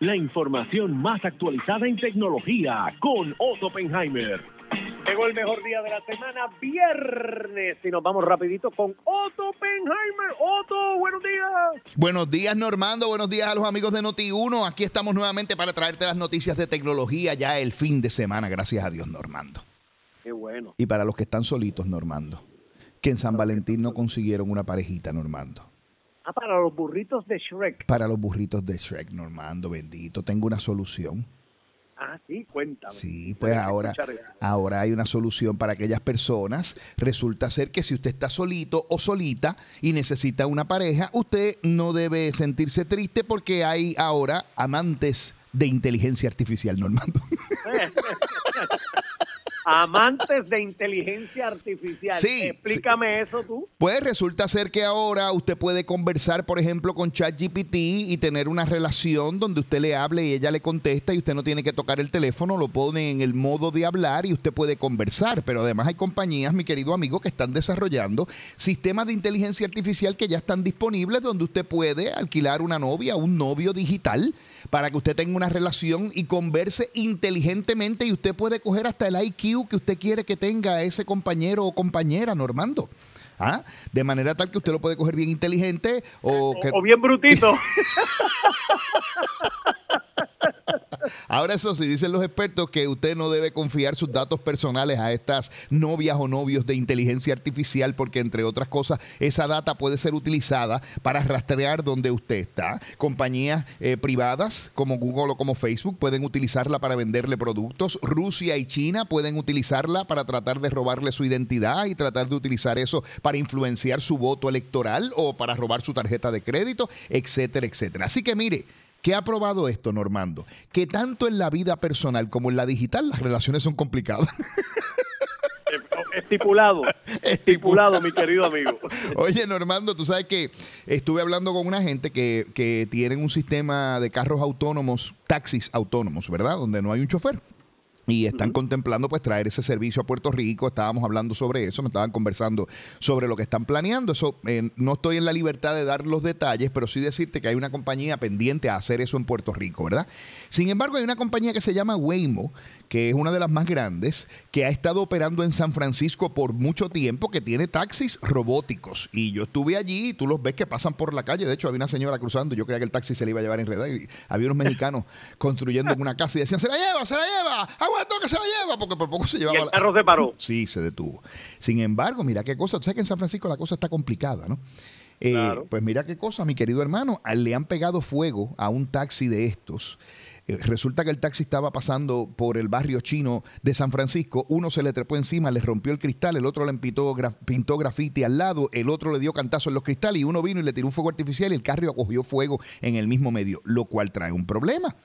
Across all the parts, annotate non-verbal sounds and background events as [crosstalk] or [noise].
la información más actualizada en tecnología con Otto Oppenheimer. Llegó el mejor día de la semana, viernes, y nos vamos rapidito con Otto Oppenheimer. Otto, buenos días. Buenos días, Normando. Buenos días a los amigos de Noti1. Aquí estamos nuevamente para traerte las noticias de tecnología ya el fin de semana. Gracias a Dios, Normando. Qué bueno. Y para los que están solitos, Normando, que en San Valentín no consiguieron una parejita, Normando. Ah, para los burritos de Shrek. Para los burritos de Shrek, Normando, bendito. Tengo una solución. Ah, sí, cuéntame. Sí, pues ahora, ahora hay una solución para aquellas personas. Resulta ser que si usted está solito o solita y necesita una pareja, usted no debe sentirse triste porque hay ahora amantes de inteligencia artificial, Normando. [laughs] [laughs] Amantes de inteligencia artificial. Sí, Explícame eso tú. Pues resulta ser que ahora usted puede conversar, por ejemplo, con ChatGPT y tener una relación donde usted le hable y ella le contesta y usted no tiene que tocar el teléfono, lo pone en el modo de hablar y usted puede conversar. Pero además hay compañías, mi querido amigo, que están desarrollando sistemas de inteligencia artificial que ya están disponibles donde usted puede alquilar una novia, un novio digital para que usted tenga una relación y converse inteligentemente y usted puede coger hasta el IQ que usted quiere que tenga ese compañero o compañera, Normando. ¿Ah? De manera tal que usted lo puede coger bien inteligente o, que... o bien brutito. [laughs] Ahora eso sí, dicen los expertos que usted no debe confiar sus datos personales a estas novias o novios de inteligencia artificial porque entre otras cosas esa data puede ser utilizada para rastrear donde usted está. Compañías eh, privadas como Google o como Facebook pueden utilizarla para venderle productos. Rusia y China pueden utilizarla para tratar de robarle su identidad y tratar de utilizar eso para influenciar su voto electoral o para robar su tarjeta de crédito, etcétera, etcétera. Así que mire, ¿Qué ha probado esto, Normando? Que tanto en la vida personal como en la digital las relaciones son complicadas. [laughs] Estipulado. Estipulado, mi querido amigo. [laughs] Oye, Normando, tú sabes que estuve hablando con una gente que, que tienen un sistema de carros autónomos, taxis autónomos, ¿verdad? Donde no hay un chofer y están contemplando pues traer ese servicio a Puerto Rico. Estábamos hablando sobre eso, me estaban conversando sobre lo que están planeando. Eso eh, no estoy en la libertad de dar los detalles, pero sí decirte que hay una compañía pendiente a hacer eso en Puerto Rico, ¿verdad? Sin embargo, hay una compañía que se llama Waymo, que es una de las más grandes, que ha estado operando en San Francisco por mucho tiempo, que tiene taxis robóticos. Y yo estuve allí y tú los ves que pasan por la calle. De hecho, había una señora cruzando, yo creía que el taxi se le iba a llevar enredado. Y había unos mexicanos [laughs] construyendo una casa y decían, se la lleva, se la lleva, que se la lleva, porque por poco se llevaba. Y el carro se paró. [laughs] Sí, se detuvo. Sin embargo, mira qué cosa, tú sabes que en San Francisco la cosa está complicada, ¿no? Eh, Pues mira qué cosa, mi querido hermano, le han pegado fuego a un taxi de estos. Eh, resulta que el taxi estaba pasando por el barrio chino de San Francisco. Uno se le trepó encima, le rompió el cristal, el otro le pintó, pintó grafiti al lado, el otro le dio cantazo en los cristales y uno vino y le tiró un fuego artificial y el carro cogió fuego en el mismo medio, lo cual trae un problema.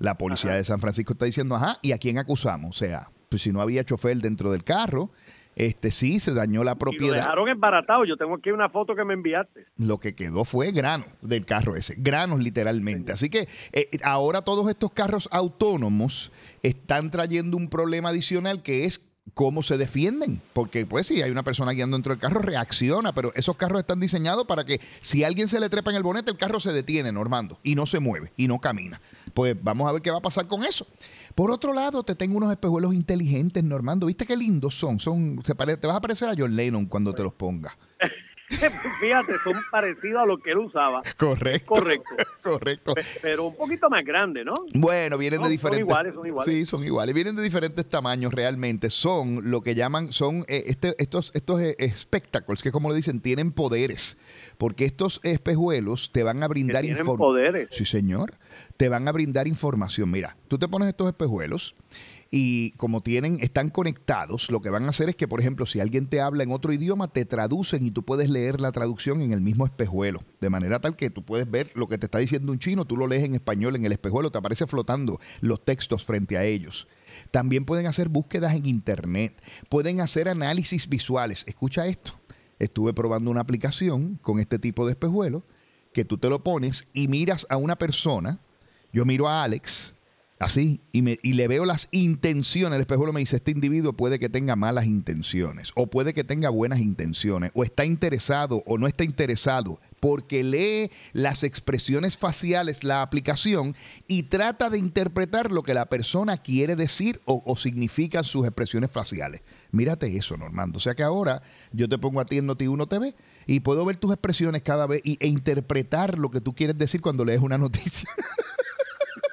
La policía de San Francisco está diciendo, ajá, ¿y a quién acusamos? O sea, pues si no había chofer dentro del carro, este sí se dañó la propiedad. Y lo dejaron embaratado. Yo tengo aquí una foto que me enviaste. Lo que quedó fue grano del carro ese, granos literalmente. Así que eh, ahora todos estos carros autónomos están trayendo un problema adicional que es cómo se defienden. Porque, pues, si hay una persona guiando dentro del carro, reacciona, pero esos carros están diseñados para que si alguien se le trepa en el bonete, el carro se detiene, Normando, y no se mueve, y no camina. Pues vamos a ver qué va a pasar con eso. Por otro lado, te tengo unos espejuelos inteligentes, Normando. ¿Viste qué lindos son? son te vas a parecer a John Lennon cuando te los pongas. [laughs] Fíjate, son parecidos a lo que él usaba. Correcto. Correcto. [laughs] Correcto. Pero un poquito más grande, ¿no? Bueno, vienen de diferentes. Son iguales, son iguales. Sí, son iguales. Vienen de diferentes tamaños realmente. Son lo que llaman, son eh, este, estos, estos eh, espectáculos, que como lo dicen, tienen poderes. Porque estos espejuelos te van a brindar información. poderes. Sí, señor. Te van a brindar información. Mira, tú te pones estos espejuelos y como tienen, están conectados, lo que van a hacer es que, por ejemplo, si alguien te habla en otro idioma, te traducen y tú puedes leer la traducción en el mismo espejuelo. De manera tal que tú puedes ver lo que te está diciendo un chino, tú lo lees en español en el espejuelo, te aparece flotando los textos frente a ellos. También pueden hacer búsquedas en internet, pueden hacer análisis visuales. Escucha esto. Estuve probando una aplicación con este tipo de espejuelo que tú te lo pones y miras a una persona. Yo miro a Alex Así, y, me, y le veo las intenciones. El espejuelo me dice, este individuo puede que tenga malas intenciones, o puede que tenga buenas intenciones, o está interesado o no está interesado, porque lee las expresiones faciales, la aplicación, y trata de interpretar lo que la persona quiere decir o, o significan sus expresiones faciales. Mírate eso, Normando. O sea que ahora yo te pongo a ti en Noti1 TV y puedo ver tus expresiones cada vez y, e interpretar lo que tú quieres decir cuando lees una noticia. [laughs]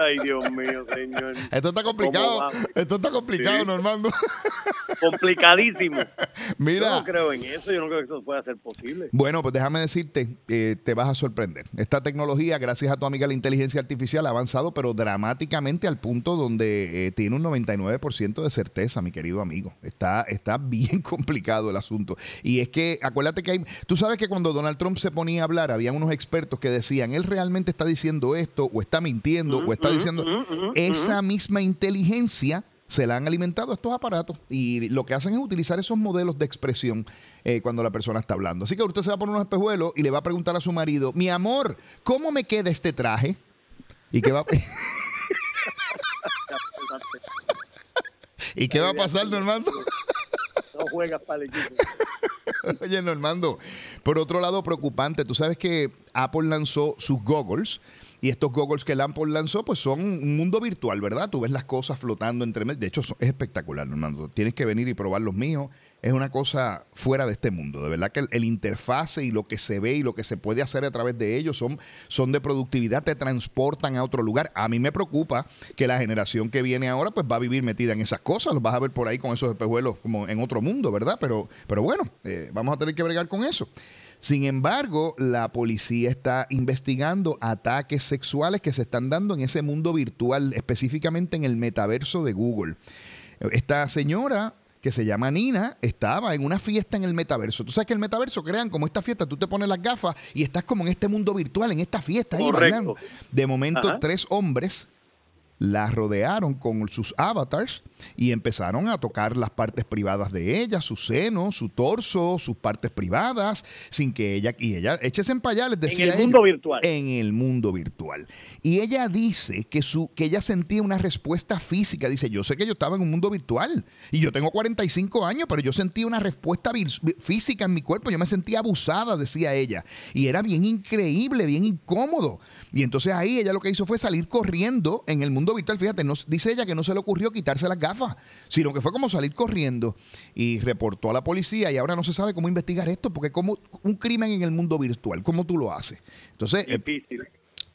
Ay, Dios mío, señor. Esto está complicado. Esto está complicado, Sí. Normando. [laughs] Complicadísimo. Mira. Yo no creo en eso, yo no creo que eso pueda ser posible. Bueno, pues déjame decirte, eh, te vas a sorprender. Esta tecnología, gracias a tu amiga la inteligencia artificial, ha avanzado, pero dramáticamente al punto donde eh, tiene un 99% de certeza, mi querido amigo. Está, está [laughs] bien complicado el asunto. Y es que, acuérdate que hay, tú sabes que cuando Donald Trump se ponía a hablar, había unos expertos que decían, él realmente está diciendo esto, o está mintiendo, o está Ujú, diciendo, esa misma inteligencia se la han alimentado estos aparatos y lo que hacen es utilizar esos modelos de expresión eh, cuando la persona está hablando. Así que usted se va a poner unos espejuelos y le va a preguntar a su marido, mi amor, ¿cómo me queda este traje? Y qué va, [laughs] ¿y qué va a pasar, Normando? No juegas para el equipo. [laughs] Oye, Normando, por otro lado, preocupante. Tú sabes que Apple lanzó sus goggles y estos goggles que Apple lanzó, pues son un mundo virtual, ¿verdad? Tú ves las cosas flotando entre. De hecho, es espectacular, Normando. Tienes que venir y probar los míos. Es una cosa fuera de este mundo. De verdad que el, el interfase y lo que se ve y lo que se puede hacer a través de ellos son, son de productividad, te transportan a otro lugar. A mí me preocupa que la generación que viene ahora, pues va a vivir metida en esas cosas. Los vas a ver por ahí con esos espejuelos como en otro mundo, ¿verdad? Pero, pero bueno, eh, vamos a tener que bregar con eso. Sin embargo, la policía está investigando ataques sexuales que se están dando en ese mundo virtual, específicamente en el metaverso de Google. Esta señora que se llama Nina estaba en una fiesta en el metaverso. Tú sabes que el metaverso crean como esta fiesta, tú te pones las gafas y estás como en este mundo virtual, en esta fiesta ahí Correcto. bailando. De momento, Ajá. tres hombres la rodearon con sus avatars y empezaron a tocar las partes privadas de ella, su seno, su torso, sus partes privadas, sin que ella, y ella, échese en payales, decía En el ella, mundo virtual. En el mundo virtual. Y ella dice que, su, que ella sentía una respuesta física. Dice, yo sé que yo estaba en un mundo virtual y yo tengo 45 años, pero yo sentía una respuesta física en mi cuerpo. Yo me sentía abusada, decía ella. Y era bien increíble, bien incómodo. Y entonces ahí ella lo que hizo fue salir corriendo en el mundo virtual. Fíjate, no, dice ella que no se le ocurrió quitarse las gafas, sino que fue como salir corriendo y reportó a la policía y ahora no se sabe cómo investigar esto, porque como un crimen en el mundo virtual, ¿cómo tú lo haces? Entonces, eh, Difícil.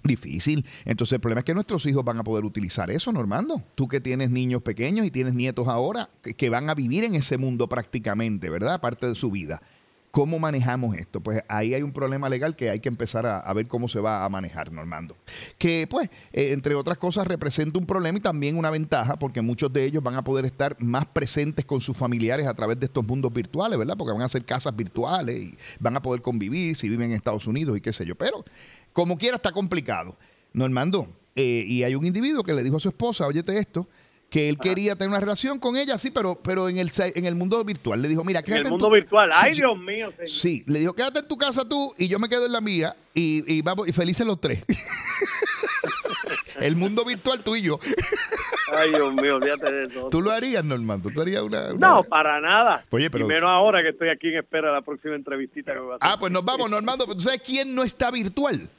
Difícil. Entonces, el problema es que nuestros hijos van a poder utilizar eso, Normando. Tú que tienes niños pequeños y tienes nietos ahora, que, que van a vivir en ese mundo prácticamente, ¿verdad? Parte de su vida. ¿Cómo manejamos esto? Pues ahí hay un problema legal que hay que empezar a, ver cómo se va a manejar, Normando. Que, pues, eh, entre otras cosas, representa un problema y también una ventaja, porque muchos de ellos van a poder estar más presentes con sus familiares a través de estos mundos virtuales, ¿verdad? Porque van a hacer casas virtuales y van a poder convivir si viven en Estados Unidos y qué sé yo. Pero, como quiera, está complicado. Normando, eh, y hay un individuo que le dijo a su esposa, óyete esto, que él quería tener una relación con ella, sí, pero, pero en, el, en el mundo virtual. Le dijo, mira, En quédate el en mundo tu- virtual. Ay, Sí, Dios mío, señor. Sí, le dijo, quédate en tu casa tú y yo me quedo en la mía y, y vamos, y felices los tres. [laughs] el mundo virtual tú y yo. Ay, Dios mío, olvídate de eso. ¿Tú lo harías, Normando? ¿Tú harías una...? una- No, para nada. Oye, pero- Y menos ahora que estoy aquí en espera de la próxima entrevistita que me va a hacer. Ah, pues nos vamos, Normando. ¿Tú sabes quién no está virtual?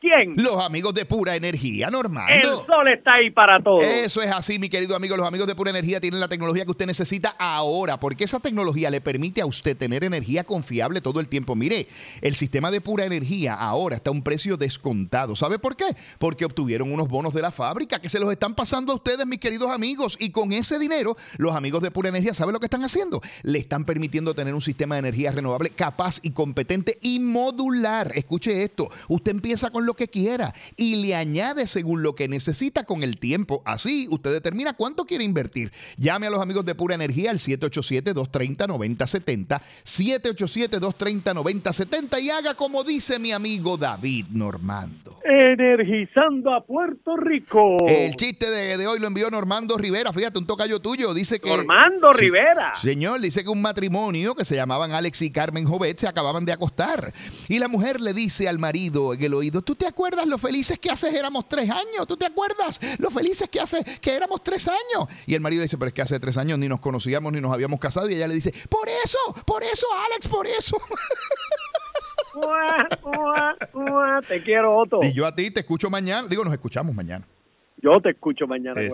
¿Quién? Los amigos de Pura Energía, El Normando. sol está ahí para todos. Eso es así, mi querido amigo. Los amigos de Pura Energía tienen la tecnología que usted necesita ahora, porque esa tecnología le permite a usted tener energía confiable todo el tiempo. Mire, el sistema de Pura Energía ahora está a un precio descontado. ¿Sabe por qué? Porque obtuvieron unos bonos de la fábrica que se los están pasando a ustedes, mis queridos amigos. Y con ese dinero, los amigos de Pura Energía, ¿sabe lo que están haciendo? Le están permitiendo tener un sistema de energía renovable capaz y competente y modular. Escuche esto, usted empieza con lo que quiera y le añade según lo que necesita con el tiempo. Así usted determina cuánto quiere invertir. Llame a los amigos de Pura Energía al 787-230-9070, 787-230-9070 y haga como dice mi amigo David Normando. Energizando a Puerto Rico. El chiste de, de hoy lo envió Normando Rivera, fíjate, un tocayo tuyo, dice que... Normando Sí. Rivera. Señor, dice que un matrimonio que se llamaban Alex y Carmen Jovet se acababan de acostar. Y la mujer le dice al marido en el oído, tú te acuerdas lo felices que hace éramos tres años? ¿Tú te acuerdas lo felices que hace que éramos tres años? Y el marido dice, pero es que hace tres años ni nos conocíamos ni nos habíamos casado. Y ella le dice, por eso, por eso, Alex, por eso. [laughs] Te quiero, Otto. Y yo a ti te escucho mañana. Digo, nos escuchamos mañana. Yo te escucho mañana de